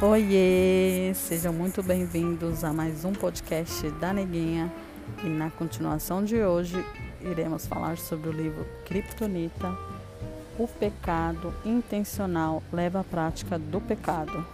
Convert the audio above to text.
Oiê! Sejam muito bem-vindos a mais um podcast da Neguinha. E na continuação de hoje, iremos falar sobre o livro Kryptonita. O pecado intencional leva à prática do pecado.